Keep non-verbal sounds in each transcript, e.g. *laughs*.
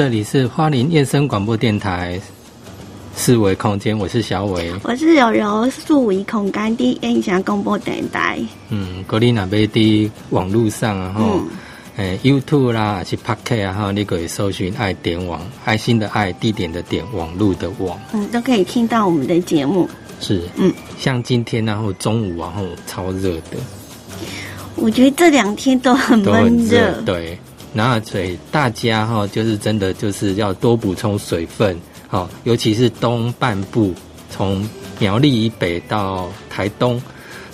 这里是花莲夜声广播电台四维空间，我是小伟。我是柔柔素维空间的音响广播电台。嗯，格里那边的网络上啊，吼，诶，YouTube 啦，还是 Pocket 啊，哈，你可以搜寻“爱点网”，爱心的爱，地点的点，网络的网，嗯，都可以听到我们的节目。是，嗯，像今天然后中午然后超热的，我觉得这两天都很闷热，对。然后所以大家哈，就是真的就是要多补充水分，好，尤其是东半部，从苗栗以北到台东，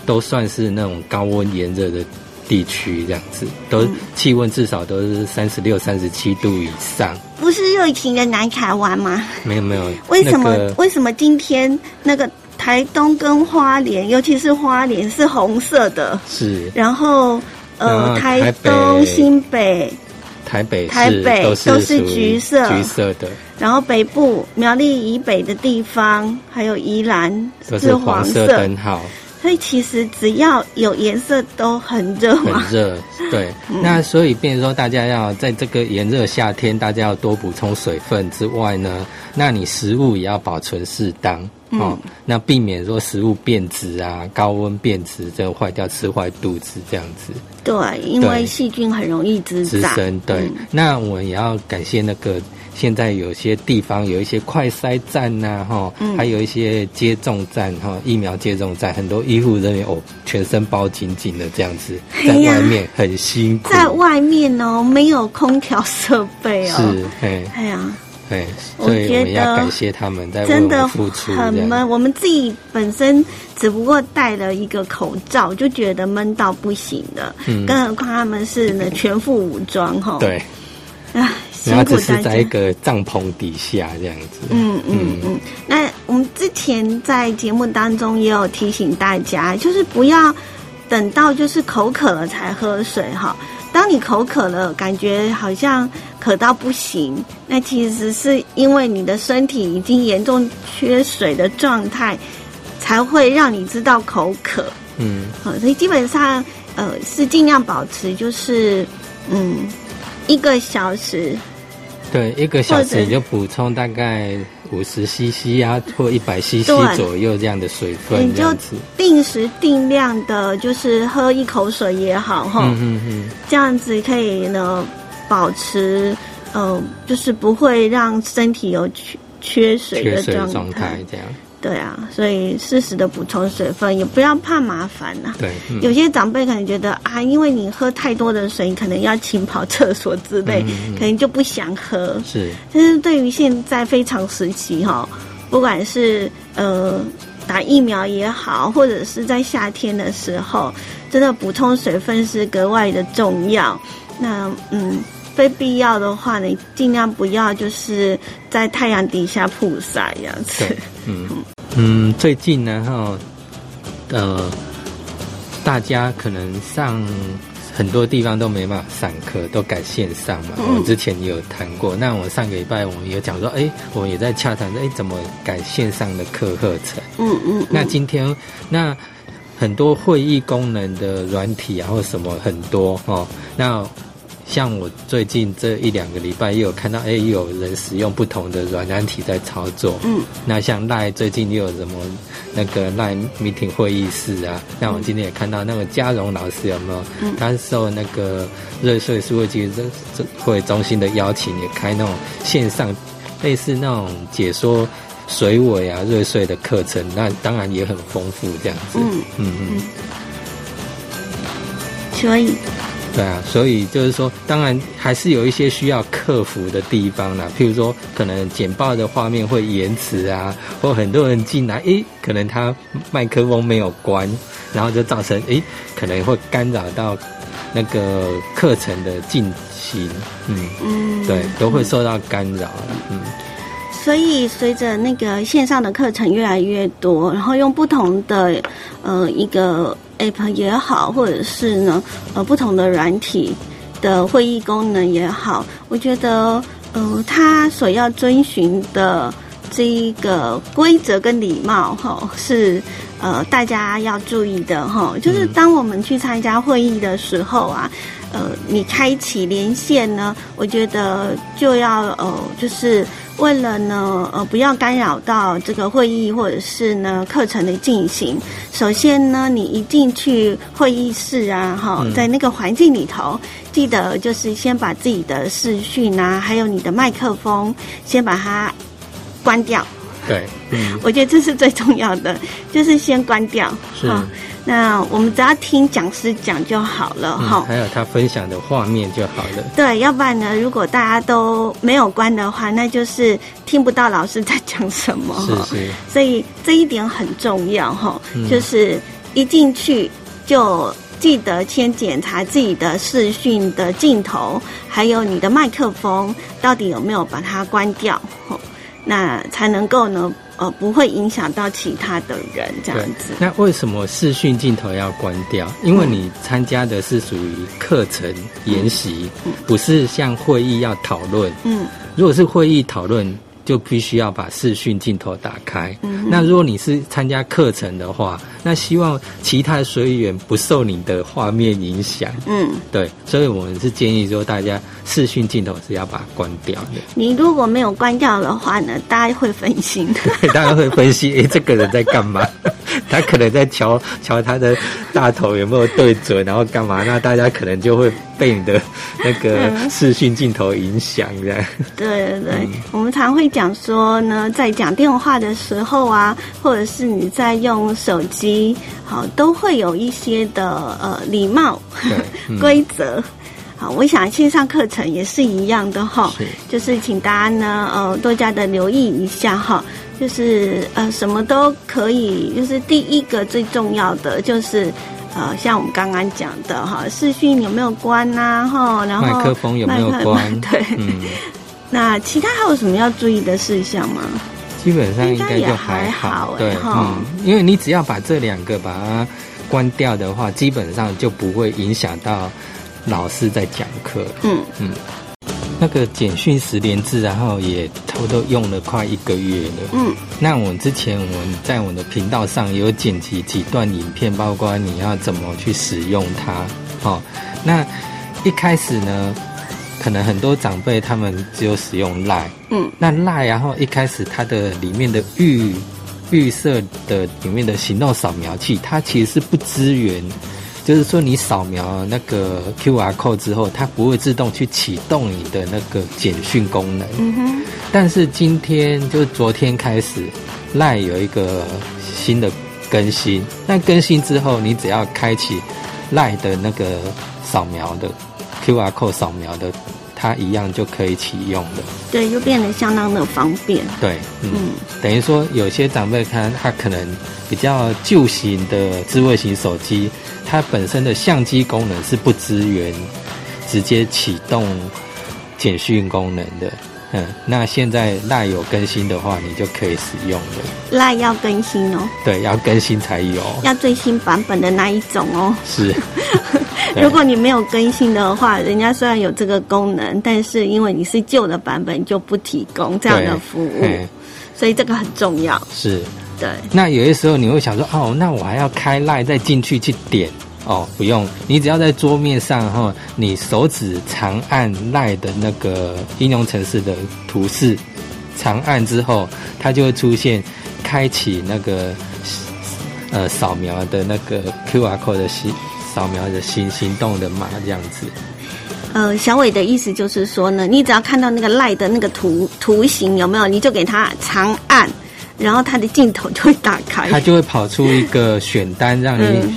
都算是那种高温炎热的地区，这样子，都气温至少都是三十六、三十七度以上。不是热情的南台湾吗？没有没有。为什么？为什么今天那个台东跟花莲，尤其是花莲是红色的？是。然后呃，台东、新北。台北、台北都是橘色，橘色的。然后北部苗栗以北的地方，还有宜兰是黄色灯号。所以其实只要有颜色都很热很热，对。那所以变说，大家要在这个炎热夏天，大家要多补充水分之外呢，那你食物也要保存适当。哦，那避免说食物变质啊，高温变质，这样坏掉，吃坏肚子这样子。对，因为细菌很容易滋滋生。对，那我们也要感谢那个现在有些地方有一些快筛站呐，哈，还有一些接种站哈，疫苗接种站，很多医护人员哦，全身包紧紧的这样子，在外面很辛苦，在外面哦，没有空调设备哦，是，哎呀。对，所以我们要感谢他们在为我们付出。很闷，我们自己本身只不过戴了一个口罩，就觉得闷到不行了。嗯，更何况他们是呢全副武装哈。对，啊，辛苦大家。在一个帐篷底下这样子。嗯嗯嗯。那我们之前在节目当中也有提醒大家，就是不要等到就是口渴了才喝水哈。当你口渴了，感觉好像渴到不行，那其实是因为你的身体已经严重缺水的状态，才会让你知道口渴。嗯，好，所以基本上，呃，是尽量保持就是嗯一个小时。对，一个小时你就补充大概。五十 CC 啊，或一百 CC 左右这样的水分，你就定时定量的，就是喝一口水也好，哈，嗯嗯嗯，这样子可以呢，保持，呃，就是不会让身体有缺缺水的状态，这样。对啊，所以适时的补充水分，也不要怕麻烦呐。对，有些长辈可能觉得啊，因为你喝太多的水，你可能要勤跑厕所之类，可能就不想喝。是，但是对于现在非常时期哈，不管是呃打疫苗也好，或者是在夏天的时候，真的补充水分是格外的重要。那嗯。非必要的话，你尽量不要就是在太阳底下曝晒这样子。嗯 *laughs* 嗯，最近呢，哈，呃，大家可能上很多地方都没办法上课，都改线上嘛。我之前也有谈过，那我上个礼拜我们也讲说，哎，我们也在洽谈，哎，怎么改线上的课课程？嗯嗯。那今天那很多会议功能的软体啊，或什么很多哦，那。像我最近这一两个礼拜，也有看到，哎，有人使用不同的软软体在操作。嗯，那像赖最近又有什么那个赖 meeting 会议室啊？那我今天也看到那个嘉荣老师有没有？嗯，他受那个瑞穗数位机会中心的邀请，也开那种线上类似那种解说水尾啊瑞穗的课程。那当然也很丰富这样子。嗯嗯嗯，所以。对啊，所以就是说，当然还是有一些需要克服的地方啦。譬如说，可能简报的画面会延迟啊，或很多人进来，诶，可能他麦克风没有关，然后就造成诶，可能会干扰到那个课程的进行。嗯嗯，对，都会受到干扰。嗯，所以随着那个线上的课程越来越多，然后用不同的呃一个。App 也好，或者是呢，呃，不同的软体的会议功能也好，我觉得，呃，它所要遵循的这一个规则跟礼貌哈是呃大家要注意的哈，就是当我们去参加会议的时候啊，呃，你开启连线呢，我觉得就要呃就是为了呢呃不要干扰到这个会议或者是呢课程的进行，首先呢你一进去会议室啊哈，在那个环境里头。记得就是先把自己的视讯啊，还有你的麦克风，先把它关掉。对，嗯，我觉得这是最重要的，就是先关掉。是。那我们只要听讲师讲就好了，哈。还有他分享的画面就好了。对，要不然呢，如果大家都没有关的话，那就是听不到老师在讲什么。是是。所以这一点很重要，哈，就是一进去就。记得先检查自己的视讯的镜头，还有你的麦克风到底有没有把它关掉，那才能够呢，呃，不会影响到其他的人这样子。那为什么视讯镜头要关掉？因为你参加的是属于课程研习，不是像会议要讨论。嗯，如果是会议讨论。就必须要把视讯镜头打开。嗯那如果你是参加课程的话，那希望其他的学员不受你的画面影响。嗯，对，所以我们是建议说，大家视讯镜头是要把它关掉的。你如果没有关掉的话呢，大家会分心。*laughs* 对，大家会分析，哎，这个人在干嘛？他可能在瞧瞧他的大头有没有对准，然后干嘛？那大家可能就会被你的那个视讯镜头影响，这样。对对对，我们常会讲说呢，在讲电话的时候啊，或者是你在用手机，好，都会有一些的呃礼貌 *laughs* 规则。好，我想线上课程也是一样的哈，就是请大家呢呃多加的留意一下哈。就是呃，什么都可以。就是第一个最重要的，就是呃，像我们刚刚讲的哈，视讯有没有关呐？哈，然后麦克风有没有关？*laughs* 对，嗯。那其他还有什么要注意的事项吗？基本上应该就还好，对，嗯，因为你只要把这两个把它关掉的话，基本上就不会影响到老师在讲课。嗯嗯。那个简讯十连字，然后也差不多用了快一个月了。嗯，那我之前我在我的频道上有剪辑几段影片，包括你要怎么去使用它。哦，那一开始呢，可能很多长辈他们只有使用赖。嗯，那赖然后一开始它的里面的预预设的里面的行动扫描器，它其实是不支援。就是说，你扫描那个 Q R code 之后，它不会自动去启动你的那个简讯功能。嗯哼。但是今天就是昨天开始，Line 有一个新的更新。那更新之后，你只要开启 Line 的那个扫描的 Q R code 扫描的，它一样就可以启用的。对，就变得相当的方便。对，嗯，等于说有些长辈看他可能比较旧型的智慧型手机。它本身的相机功能是不支援直接启动简讯功能的，嗯，那现在赖有更新的话，你就可以使用了。赖要更新哦，对，要更新才有，要最新版本的那一种哦。是，*laughs* 如果你没有更新的话，人家虽然有这个功能，但是因为你是旧的版本，就不提供这样的服务，所以这个很重要。是。对，那有些时候你会想说，哦，那我还要开赖再进去去点，哦，不用，你只要在桌面上哈，你手指长按赖的那个应用程式的图示，长按之后，它就会出现开启那个呃扫描的那个 Q R code 的行扫描的行行动的码这样子。呃，小伟的意思就是说呢，你只要看到那个赖的那个图图形有没有，你就给它长按。然后它的镜头就会打开，它就会跑出一个选单，让你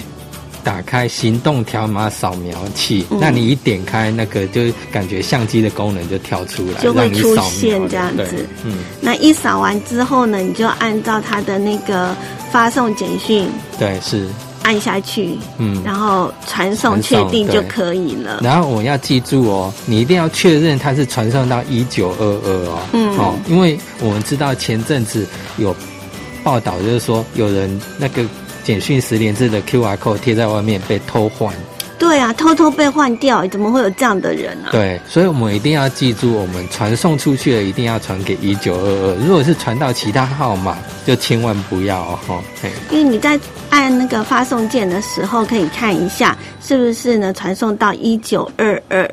打开行动条码扫描器。那你一点开那个，就感觉相机的功能就跳出来，就会出现这样子。嗯，那一扫完之后呢，你就按照它的那个发送简讯。对，是。按下去，嗯，然后传送确定就可以了。然后我要记住哦，你一定要确认它是传送到一九二二哦，嗯，哦，因为我们知道前阵子有报道，就是说有人那个简讯十连字的 Q R code 贴在外面被偷换。对，对啊，偷偷被换掉，怎么会有这样的人呢？对，所以我们一定要记住，我们传送出去的一定要传给一九二二。如果是传到其他号码，就千万不要哦。因为你在按那个发送键的时候，可以看一下是不是呢传送到一九二二。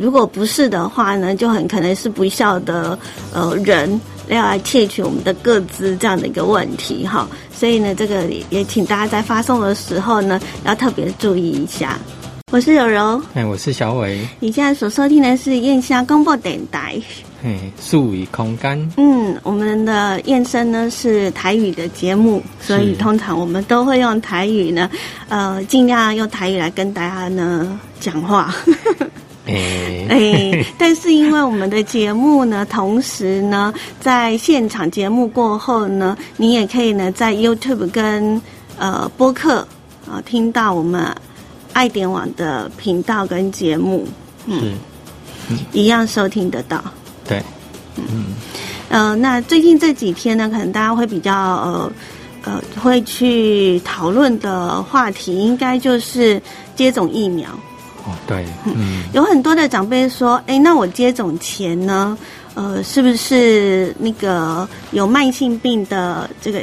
如果不是的话呢，就很可能是不孝的呃人要来窃取我们的个资这样的一个问题哈。所以呢，这个也请大家在发送的时候呢，要特别注意一下。我是柔柔，哎，我是小伟。你现在所收听的是燕香公播电台。嘿，树与空干。嗯，我们的燕声呢是台语的节目，所以通常我们都会用台语呢，呃，尽量用台语来跟大家呢讲话。哎。哎，*laughs* 但是因为我们的节目呢，同时呢，在现场节目过后呢，你也可以呢在 YouTube 跟呃播客啊听到我们爱点网的频道跟节目，嗯，一样收听得到。对，嗯，呃，那最近这几天呢，可能大家会比较呃呃会去讨论的话题，应该就是接种疫苗。哦，对，嗯，有很多的长辈说，哎，那我接种前呢，呃，是不是那个有慢性病的这个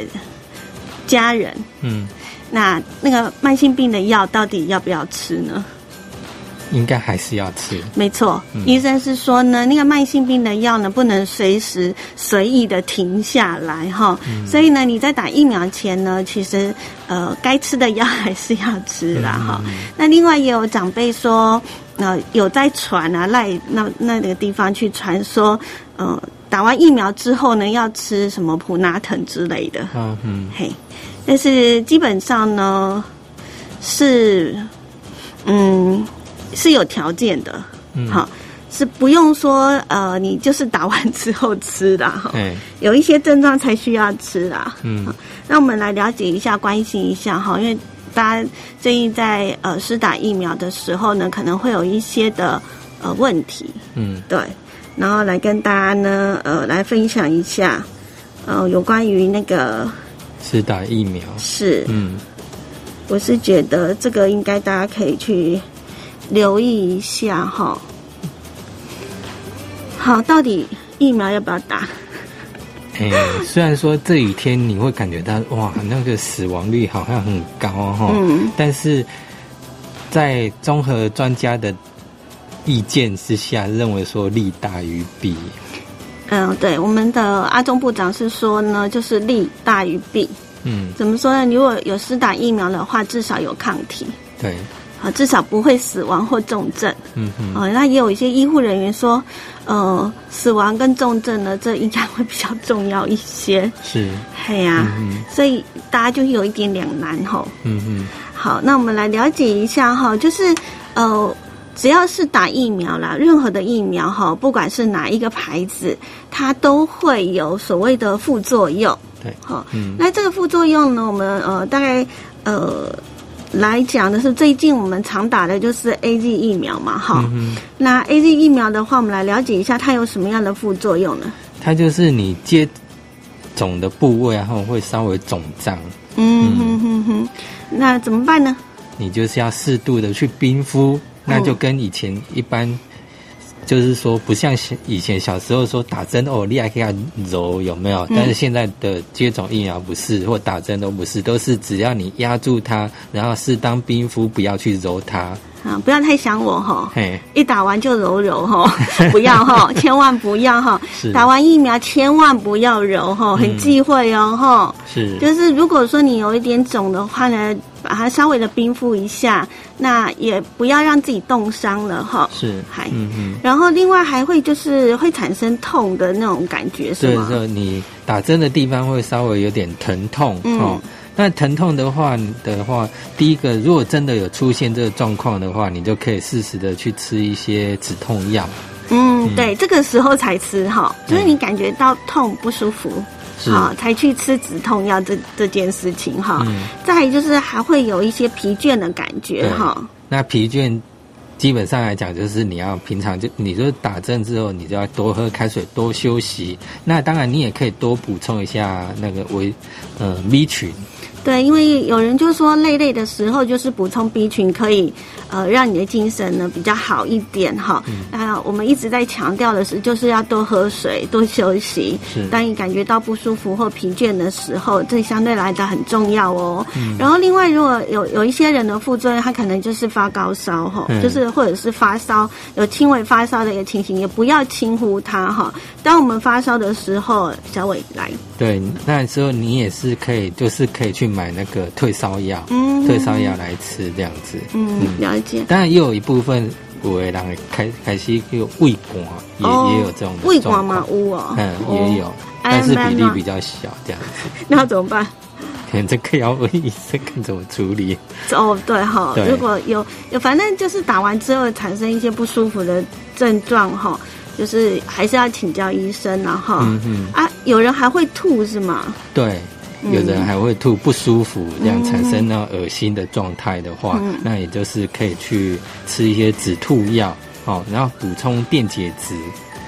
家人，嗯，那那个慢性病的药到底要不要吃呢？应该还是要吃，没错。医生是说呢，那个慢性病的药呢，不能随时随意的停下来哈。所以呢，你在打疫苗前呢，其实呃，该吃的药还是要吃啦哈。那另外也有长辈说，呃，有在传啊，赖那那个地方去传说，呃，打完疫苗之后呢，要吃什么普拿疼之类的。嗯嗯，嘿，但是基本上呢，是嗯。是有条件的，嗯。好，是不用说呃，你就是打完之后吃的哈，有一些症状才需要吃的。嗯，那我们来了解一下，关心一下哈，因为大家最近在呃施打疫苗的时候呢，可能会有一些的呃问题，嗯，对，然后来跟大家呢呃来分享一下，呃，有关于那个施打疫苗。是，嗯，我是觉得这个应该大家可以去。留意一下哈，好，到底疫苗要不要打？*laughs* 哎，虽然说这几天你会感觉到哇，那个死亡率好像很高哈，嗯，但是在综合专家的意见之下，认为说利大于弊。嗯，对，我们的阿中部长是说呢，就是利大于弊。嗯，怎么说呢？如果有施打疫苗的话，至少有抗体。对。啊，至少不会死亡或重症。嗯嗯。啊，那也有一些医护人员说，呃，死亡跟重症呢，这应该会比较重要一些。是。嘿呀。嗯。所以大家就有一点两难哈。嗯嗯。好，那我们来了解一下哈，就是呃，只要是打疫苗啦，任何的疫苗哈，不管是哪一个牌子，它都会有所谓的副作用。对。好。嗯。那这个副作用呢，我们呃大概呃。来讲的是最近我们常打的就是 A Z 疫苗嘛，哈。那 A Z 疫苗的话，我们来了解一下它有什么样的副作用呢？它就是你接种的部位，然后会稍微肿胀。嗯哼哼哼，那怎么办呢？你就是要适度的去冰敷，那就跟以前一般。就是说，不像以前小时候说打针哦，你还可以揉有没有？但是现在的接种疫苗不是，或打针都不是，都是只要你压住它，然后适当冰敷，不要去揉它。啊，不要太想我哈！一打完就揉揉哈，不要哈，*laughs* 千万不要哈！打完疫苗千万不要揉哈，很忌讳哦哈。是，就是如果说你有一点肿的话呢。把它稍微的冰敷一下，那也不要让自己冻伤了哈。是，还，嗯嗯。然后另外还会就是会产生痛的那种感觉，是吗？对，你打针的地方会稍微有点疼痛哦。那疼痛的话的话，第一个如果真的有出现这个状况的话，你就可以适时的去吃一些止痛药。嗯，对，这个时候才吃哈，就是你感觉到痛不舒服。好，才去吃止痛药这这件事情哈。再就是还会有一些疲倦的感觉哈。那疲倦基本上来讲，就是你要平常就，你就打针之后，你就要多喝开水，多休息。那当然，你也可以多补充一下那个维呃 B 群。对，因为有人就说累累的时候，就是补充 B 群可以，呃，让你的精神呢比较好一点哈。啊，我们一直在强调的是，就是要多喝水，多休息。是，当你感觉到不舒服或疲倦的时候，这相对来讲很重要哦。嗯然后，另外如果有有一些人的副作用，他可能就是发高烧哈，就是或者是发烧有轻微发烧的一个情形，也不要轻忽它哈。当我们发烧的时候，小伟来。对，那时候你也是可以，就是可以去买那个退烧药，嗯，退烧药来吃这样子。嗯，了解。当然，也有一部分有的人开开始有胃管，也也有这种胃管嘛，有哦，嗯，也有，但是比例比较小这样子。*laughs* 那怎么办？可 *laughs* 能这个要问医生看怎么处理。哦，对哈，如果有有，反正就是打完之后产生一些不舒服的症状哈。就是还是要请教医生了哈。嗯嗯。啊，有人还会吐是吗？对，有人还会吐，不舒服，这样产生那恶心的状态的话，那也就是可以去吃一些止吐药，哦，然后补充电解质。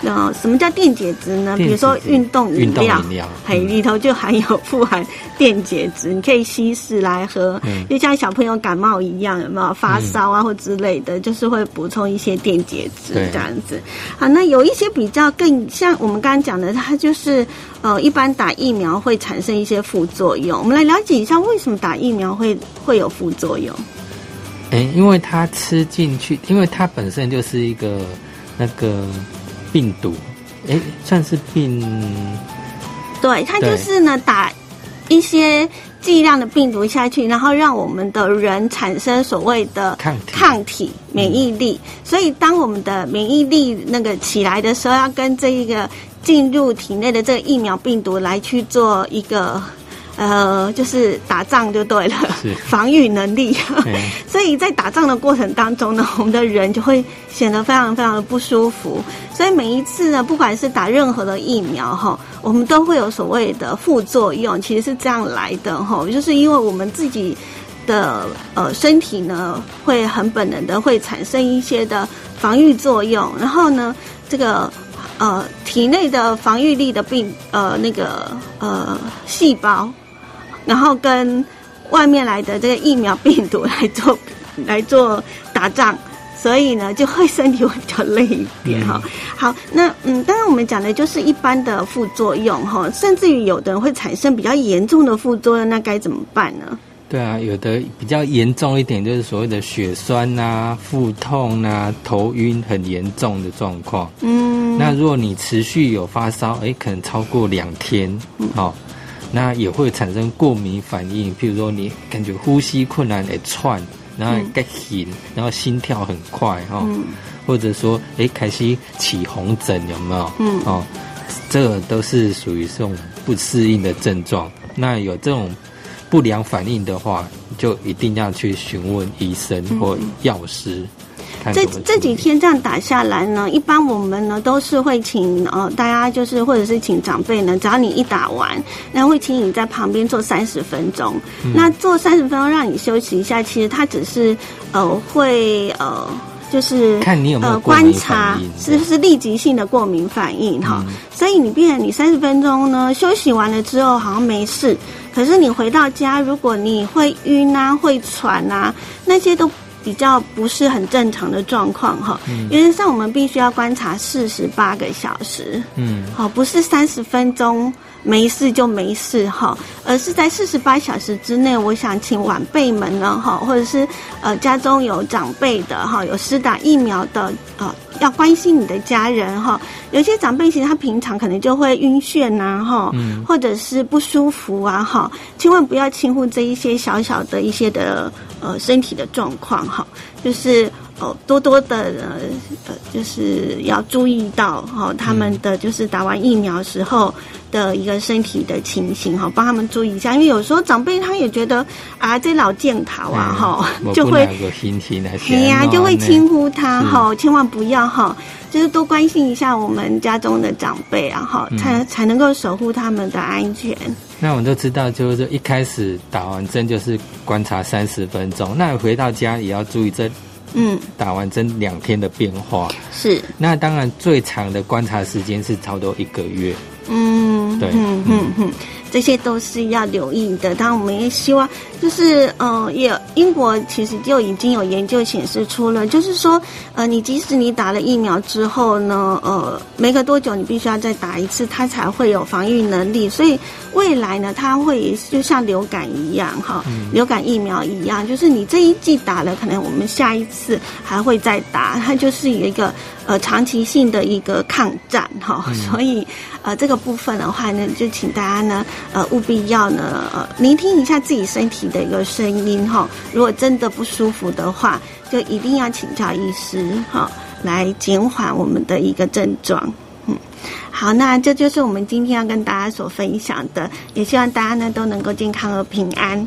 那什么叫电解质呢？比如说运动饮料，嘿，里头就含有富含电解质，你可以稀释来喝，就像小朋友感冒一样，有没有发烧啊或之类的，就是会补充一些电解质这样子。好，那有一些比较更像我们刚刚讲的，它就是呃，一般打疫苗会产生一些副作用。我们来了解一下，为什么打疫苗会会有副作用？哎，因为它吃进去，因为它本身就是一个那个。病毒，哎，算是病。对，它就是呢，打一些剂量的病毒下去，然后让我们的人产生所谓的抗体、抗体免疫力。所以，当我们的免疫力那个起来的时候，要跟这一个进入体内的这个疫苗病毒来去做一个。呃，就是打仗就对了，*laughs* 防御能力。*laughs* *laughs* 所以在打仗的过程当中呢，我们的人就会显得非常非常的不舒服。所以每一次呢，不管是打任何的疫苗哈，我们都会有所谓的副作用。其实是这样来的哈，就是因为我们自己的呃身体呢，会很本能的会产生一些的防御作用，然后呢，这个呃体内的防御力的病呃那个呃细胞。然后跟外面来的这个疫苗病毒来做 *laughs* 来做打仗，所以呢就会身体会比较累一点哈。好，那嗯，当然我们讲的就是一般的副作用哈，甚至于有的人会产生比较严重的副作用，那该怎么办呢？对啊，有的比较严重一点就是所谓的血栓呐、腹痛啊、头晕很严重的状况。嗯，那如果你持续有发烧，哎，可能超过两天，好。那也会产生过敏反应，譬如说你感觉呼吸困难、诶喘，然后该醒，然后心跳很快哈，或者说诶开始起红疹有没有？嗯哦，这个都是属于这种不适应的症状。那有这种不良反应的话，就一定要去询问医生或药师。这这几天这样打下来呢，一般我们呢都是会请呃大家就是或者是请长辈呢，只要你一打完，然后会请你在旁边坐三十分钟。那坐三十分钟让你休息一下，其实他只是呃会呃就是看你有没有观察是不是立即性的过敏反应哈。所以你变你三十分钟呢休息完了之后好像没事，可是你回到家如果你会晕啊会喘啊那些都。比较不是很正常的状况哈，原则上我们必须要观察四十八个小时，嗯，好，不是三十分钟没事就没事哈，而是在四十八小时之内，我想请晚辈们呢哈，或者是呃家中有长辈的哈，有施打疫苗的啊。要关心你的家人哈，有些长辈其实他平常可能就会晕眩呐哈，或者是不舒服啊哈，千万不要轻忽这一些小小的一些的呃身体的状况哈，就是哦多多的呃呃就是要注意到哈他们的就是打完疫苗时候。的一个身体的情形哈，帮他们注意一下，因为有时候长辈他也觉得啊，这老健桃啊哈，就会哎呀，就会轻忽他哈，千万不要哈，就是多关心一下我们家中的长辈啊哈，才才能够守护他们的安全。那我们都知道，就是一开始打完针就是观察三十分钟，那回到家也要注意这嗯打完针两天的变化是。那当然最长的观察时间是差不多一个月。嗯，对，嗯嗯嗯，这些都是要留意的。当然，我们也希望就是呃，也英国其实就已经有研究显示出了，就是说呃，你即使你打了疫苗之后呢，呃，没隔多久你必须要再打一次，它才会有防御能力。所以未来呢，它会就像流感一样哈，流感疫苗一样，就是你这一剂打了，可能我们下一次还会再打，它就是有一个呃长期性的一个抗战哈。*laughs* 所以呃这个部分的话呢，就请大家呢呃务必要呢呃聆听一下自己身体的一个声音哈。如果真的不舒服的话，就一定要请教医师哈，来减缓我们的一个症状。嗯，好，那这就是我们今天要跟大家所分享的，也希望大家呢都能够健康和平安。